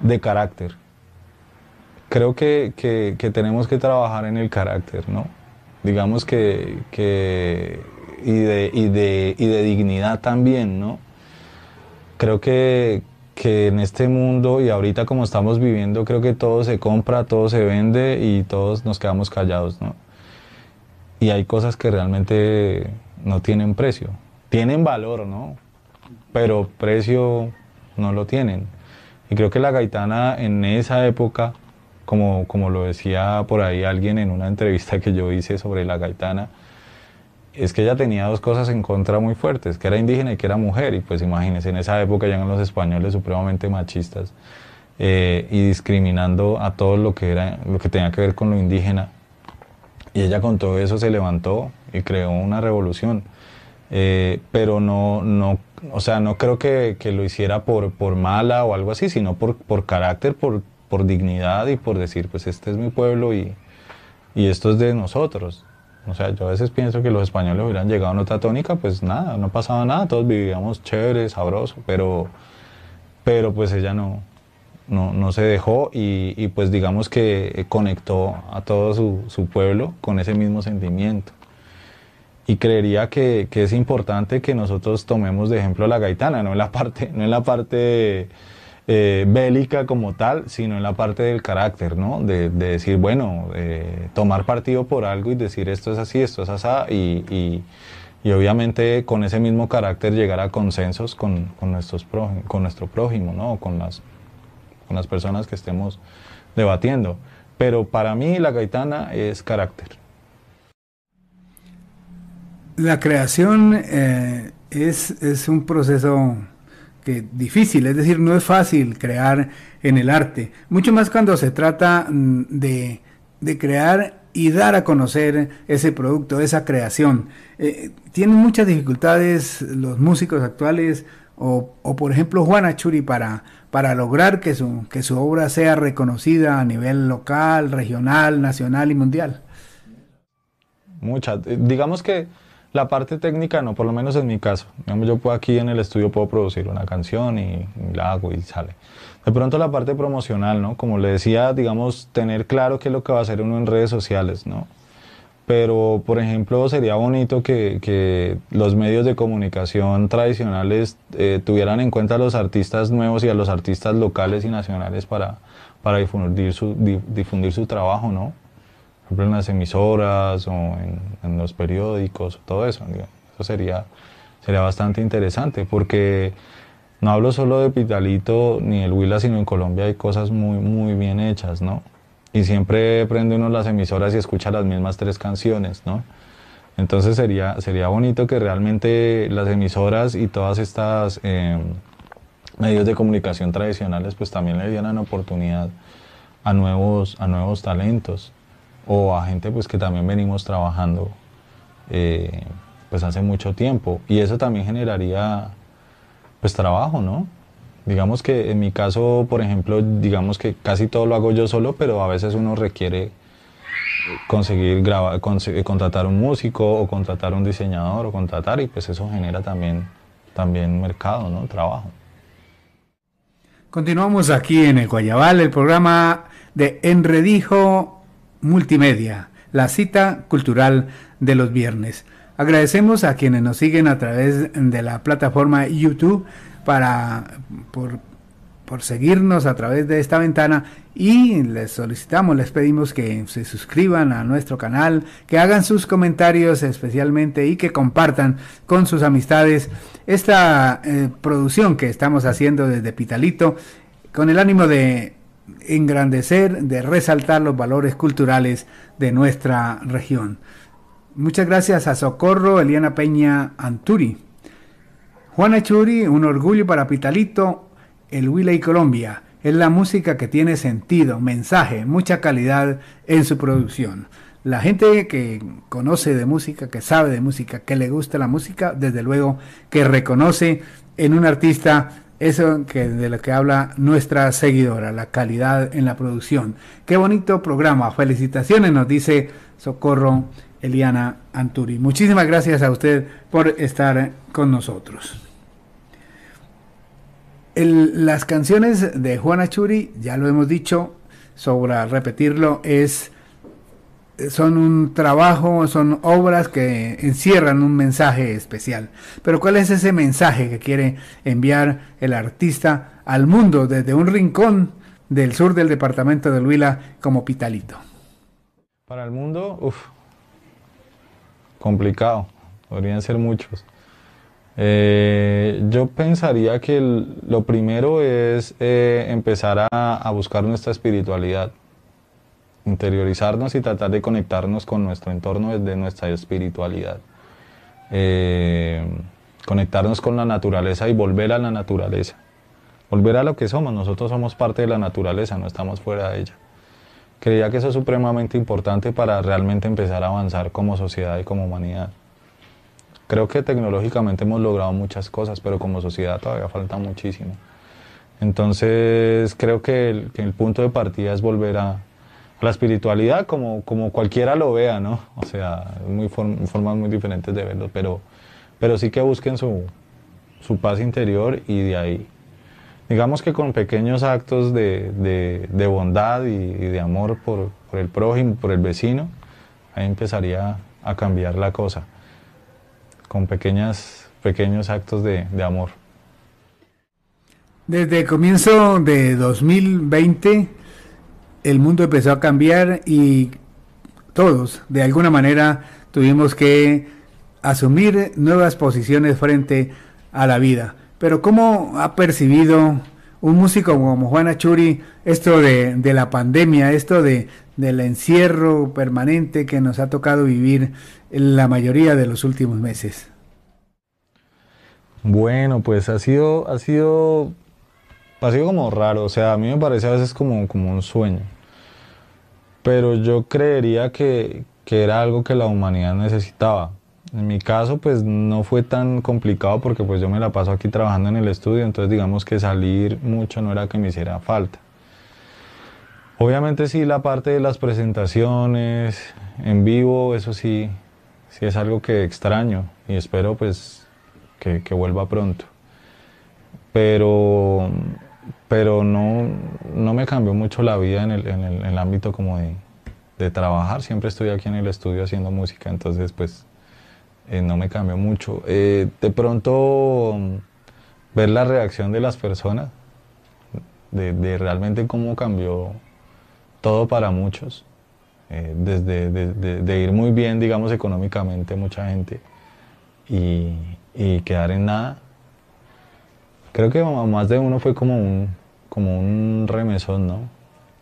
de carácter. Creo que, tenemos que trabajar en el carácter, ¿no? Digamos que, y, de, y, de, dignidad también, ¿no? Creo que, que en este mundo y ahorita como estamos viviendo, creo que todo se compra, todo se vende y todos nos quedamos callados, ¿no? y hay cosas que realmente no tienen precio. Tienen valor, ¿no? Pero precio no lo tienen. Y creo que la gaitana en esa época, como, como lo decía por ahí alguien en una entrevista que yo hice sobre la gaitana, es que ella tenía dos cosas en contra muy fuertes, que era indígena y que era mujer. Y pues imagínense, en esa época llegan los españoles supremamente machistas eh, y discriminando a todo lo que, era, lo que tenía que ver con lo indígena y ella con todo eso se levantó y creó una revolución. Eh, pero no, no, o sea, no creo que, que, lo hiciera por, por mala o algo así, sino por, por carácter, por, por dignidad y por decir, pues este es mi pueblo y, y esto es de nosotros. O sea, yo a veces pienso que los españoles hubieran llegado a otra tónica, pues nada, no pasaba nada, todos vivíamos chévere, sabroso, pero, pero pues ella no, no, no se dejó y, y, pues digamos que conectó a todo su, su, pueblo con ese mismo sentimiento. Y creería que, que, es importante que nosotros tomemos de ejemplo la gaitana, no en la parte, no en la parte eh, bélica como tal, sino en la parte del carácter, ¿no? De, de decir, bueno, tomar partido por algo y decir esto es así, esto es así, y, y, y obviamente con ese mismo carácter llegar a consensos con, con, nuestros con nuestro prójimo, ¿no? Con las con las personas que estemos debatiendo. Pero para mí la gaitana es carácter. La creación eh, es, es, un proceso que difícil, es decir, no es fácil crear en el arte, mucho más cuando se trata mm, de, de crear y dar a conocer ese producto, esa creación. Eh, tienen muchas dificultades los músicos actuales o, o por ejemplo Juana Churi para, para lograr que su, que su obra sea reconocida a nivel local, regional, nacional y mundial? Muchas. Eh, digamos que la parte técnica no, por lo menos en mi caso. yo puedo aquí en el estudio puedo producir una canción y, la hago y sale. De pronto la parte promocional, ¿no? Como le decía, digamos, tener claro qué es lo que va a hacer uno en redes sociales, ¿no? pero por ejemplo sería bonito que, los medios de comunicación tradicionales eh, tuvieran en cuenta a los artistas nuevos y a los artistas locales y nacionales para, para difundir, su, difundir su trabajo, ¿no? Por ejemplo en las emisoras o en, los periódicos, todo eso. Eso sería, sería bastante interesante porque no hablo solo de Pitalito ni el Huila, sino en Colombia hay cosas muy, muy bien hechas, ¿no? y siempre prende uno las emisoras y escucha las mismas tres canciones, ¿no? Entonces sería, sería bonito que realmente las emisoras y todas estas em, medios de comunicación tradicionales pues también le dieran oportunidad a nuevos, a nuevos talentos o a gente pues que también venimos trabajando eh, pues hace mucho tiempo y eso también generaría Pues trabajo, ¿no? Digamos que en mi caso, por ejemplo, digamos que casi todo lo hago yo solo, pero a veces uno requiere conseguir grabar, contratar un músico o contratar un diseñador o contratar y pues eso genera también, también mercado, ¿no? Trabajo. Continuamos aquí en el Guayabal, el programa de Enredijo Multimedia, la cita cultural de los viernes. Agradecemos a quienes nos siguen a través de la plataforma YouTube para por, por seguirnos a través de esta ventana y les solicitamos, les pedimos que se suscriban a nuestro canal, que hagan sus comentarios especialmente y que compartan con sus amistades esta eh, producción que estamos haciendo desde Pitalito con el ánimo de engrandecer, de resaltar los valores culturales de nuestra región. Muchas gracias a Socorro Eliana Peña Anturi. Juana Churi, un orgullo para Pitalito, el y Colombia. Es la música que tiene sentido, mensaje, mucha calidad en su producción. La gente que conoce de música, que sabe de música, que le gusta la música, desde luego que reconoce en un artista eso de lo que habla nuestra seguidora, la calidad en la producción. Qué bonito programa. Felicitaciones, nos dice Socorro Eliana Anturi. Muchísimas gracias a usted por estar con nosotros las canciones de Juana Churi, ya lo hemos dicho, sobre repetirlo, es son un trabajo, son obras que encierran un mensaje especial. Pero ¿cuál es ese mensaje que quiere enviar el artista al mundo desde un rincón del sur del departamento de Huila como Pitalito? Para el mundo, uff, complicado, podrían ser muchos. Eh, yo pensaría que lo primero es eh, empezar a, buscar nuestra espiritualidad, interiorizarnos y tratar de conectarnos con nuestro entorno desde nuestra espiritualidad. Eh, conectarnos con la naturaleza y volver a la naturaleza. Volver a lo que somos, nosotros somos parte de la naturaleza, no estamos fuera de ella. Creía que eso es supremamente importante para realmente empezar a avanzar como sociedad y como humanidad. Creo que tecnológicamente hemos logrado muchas cosas, pero como sociedad todavía falta muchísimo. Entonces creo que el, punto de partida es volver a, la espiritualidad como, como cualquiera lo vea, ¿no? O sea, muy formas muy diferentes de verlo, pero, pero sí que busquen su, su paz interior y de ahí. Digamos que con pequeños actos de, de, bondad y, de amor por, por el prójimo, por el vecino, ahí empezaría a cambiar la cosa con pequeñas, pequeños actos de, amor. Desde el comienzo de 2020, el mundo empezó a cambiar y todos, de alguna manera, tuvimos que asumir nuevas posiciones frente a la vida. Pero ¿cómo ha percibido un músico como Juana Churi esto de, de la pandemia, esto de, del encierro permanente que nos ha tocado vivir la mayoría de los últimos meses? Bueno, pues ha sido, ha sido, ha sido como raro, o sea, a mí me parece a veces como, como un sueño, pero yo creería que, que era algo que la humanidad necesitaba. En mi caso, pues no fue tan complicado porque pues yo me la paso aquí trabajando en el estudio, entonces digamos que salir mucho no era que me hiciera falta. Obviamente sí, la parte de las presentaciones en vivo, eso sí, sí es algo que extraño y espero pues que, vuelva pronto. Pero, pero no, no me cambió mucho la vida en el, en el, ámbito como de, de, trabajar. Siempre estoy aquí en el estudio haciendo música, entonces pues eh, no me cambió mucho. Eh, de pronto ver la reacción de las personas, de, de realmente cómo cambió todo para muchos, eh, desde de, ir muy bien, digamos, económicamente mucha gente y, quedar en nada. Creo que más de uno fue como un, como un remesón, ¿no?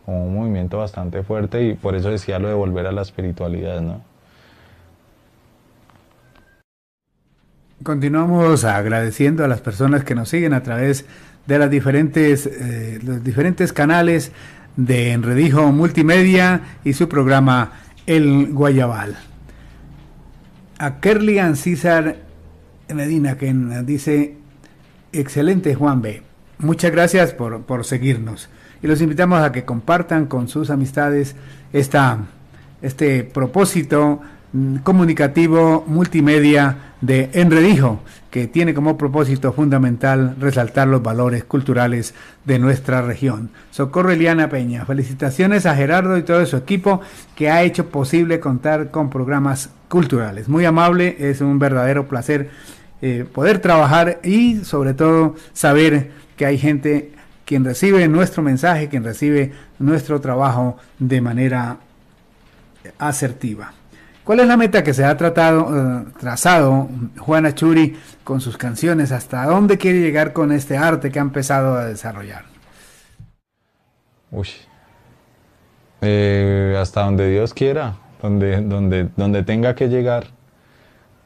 Como un movimiento bastante fuerte y por eso decía lo de volver a la espiritualidad, ¿no? Continuamos agradeciendo a las personas que nos siguen a través de las diferentes, eh, los diferentes canales de Enredijo Multimedia y su programa El Guayabal. A Kerlian César Medina, que dice, Excelente, Juan B. Muchas gracias por, por seguirnos. Y los invitamos a que compartan con sus amistades esta, este propósito mm, comunicativo multimedia de Enredijo, que tiene como propósito fundamental resaltar los valores culturales de nuestra región. Socorro Eliana Peña, felicitaciones a Gerardo y todo su equipo que ha hecho posible contar con programas culturales. Muy amable, es un verdadero placer eh, poder trabajar y sobre todo saber que hay gente quien recibe nuestro mensaje, quien recibe nuestro trabajo de manera asertiva. ¿Cuál es la meta que se ha tratado, eh, trazado Juana Churi con sus canciones? ¿Hasta dónde quiere llegar con este arte que ha empezado a desarrollar? Uy. Eh, hasta donde Dios quiera, donde, donde, donde tenga que llegar.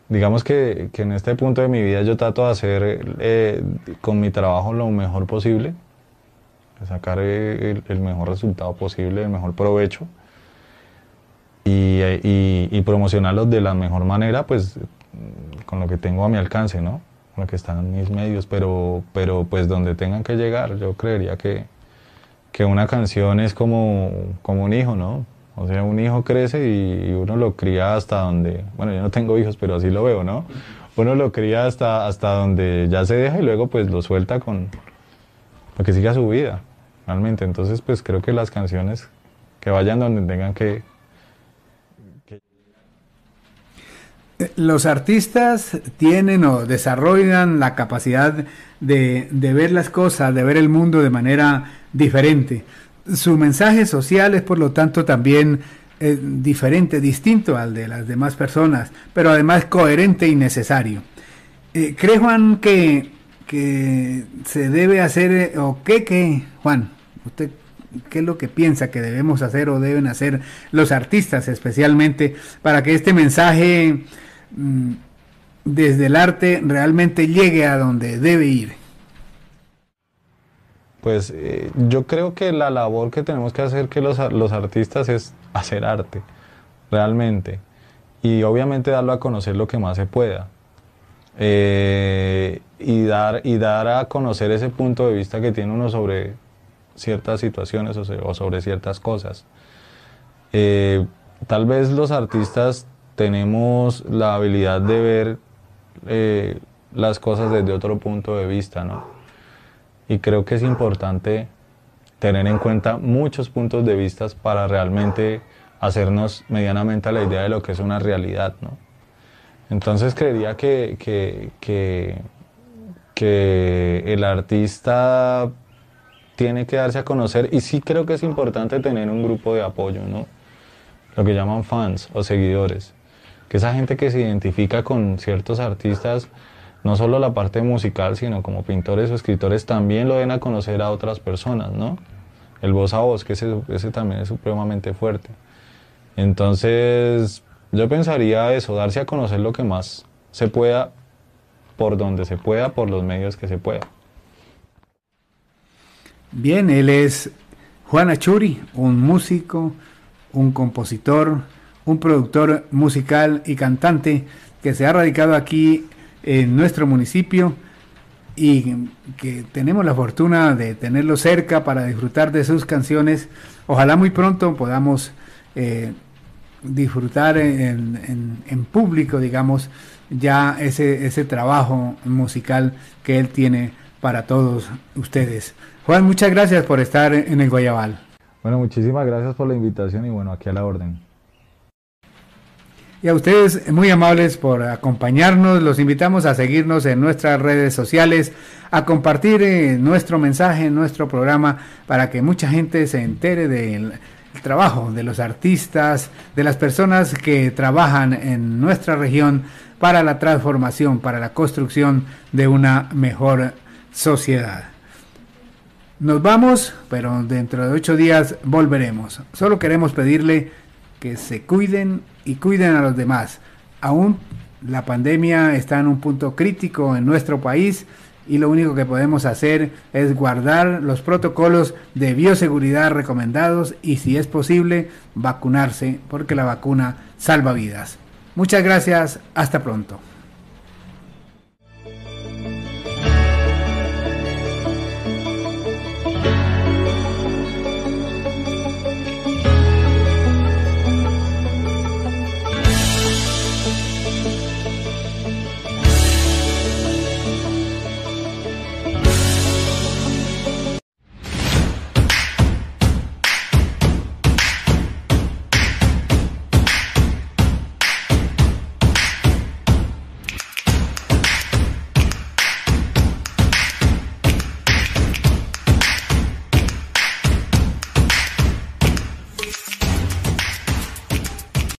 Digamos que, que, en este punto de mi vida yo trato de hacer eh, con mi trabajo lo mejor posible, sacar el, el mejor resultado posible, el mejor provecho y, y, promocionarlos de la mejor manera, pues con lo que tengo a mi alcance, ¿no? Con lo que están mis medios, pero, pero pues donde tengan que llegar, yo creería que, que una canción es como, como un hijo, ¿no? O sea, un hijo crece y, uno lo cría hasta donde, bueno, yo no tengo hijos, pero así lo veo, ¿no? Uno lo cría hasta, hasta donde ya se deja y luego pues lo suelta con, para que siga su vida, realmente. Entonces pues creo que las canciones que vayan donde tengan que, Los artistas tienen o desarrollan la capacidad de, ver las cosas, de ver el mundo de manera diferente. Su mensaje social es por lo tanto también eh, diferente, distinto al de las demás personas, pero además coherente y necesario. Eh, ¿Cree Juan que, que se debe hacer, eh, o qué, qué, Juan? ¿Usted qué es lo que piensa que debemos hacer o deben hacer los artistas especialmente para que este mensaje Mm, desde el arte realmente llegue a donde debe ir? Pues eh, yo creo que la labor que tenemos que hacer que los, los artistas es hacer arte, realmente. Y obviamente darlo a conocer lo que más se pueda. Eh, y, dar, y dar a conocer ese punto de vista que tiene uno sobre ciertas situaciones o, sobre ciertas cosas. Eh, tal vez los artistas tenemos la habilidad de ver las cosas desde otro punto de vista, ¿no? Y creo que es importante tener en cuenta muchos puntos de vista para realmente hacernos medianamente a la idea de lo que es una realidad, ¿no? Entonces creería que, que, que, que el artista tiene que darse a conocer y sí creo que es importante tener un grupo de apoyo, ¿no? Lo que llaman fans o seguidores que esa gente que se identifica con ciertos artistas, no solo la parte musical, sino como pintores o escritores, también lo den a conocer a otras personas, ¿no? El voz a voz, que ese, ese también es supremamente fuerte. Entonces, yo pensaría eso, darse a conocer lo que más se pueda, por donde se pueda, por los medios que se pueda. Bien, él es Juan Achuri, un músico, un compositor, un productor musical y cantante que se ha radicado aquí en nuestro municipio y que tenemos la fortuna de tenerlo cerca para disfrutar de sus canciones. Ojalá muy pronto podamos eh, disfrutar en, en, público, digamos, ya ese, ese trabajo musical que él tiene para todos ustedes. Juan, muchas gracias por estar en el Guayabal. Bueno, muchísimas gracias por la invitación y bueno, aquí a la orden. Y a ustedes muy amables por acompañarnos. Los invitamos a seguirnos en nuestras redes sociales, a compartir eh, nuestro mensaje, nuestro programa, para que mucha gente se entere del trabajo de los artistas, de las personas que trabajan en nuestra región para la transformación, para la construcción de una mejor sociedad. Nos vamos, pero dentro de ocho días volveremos. Solo queremos pedirle que se cuiden y cuiden a los demás. Aún la pandemia está en un punto crítico en nuestro país y lo único que podemos hacer es guardar los protocolos de bioseguridad recomendados y si es posible vacunarse porque la vacuna salva vidas. Muchas gracias, hasta pronto.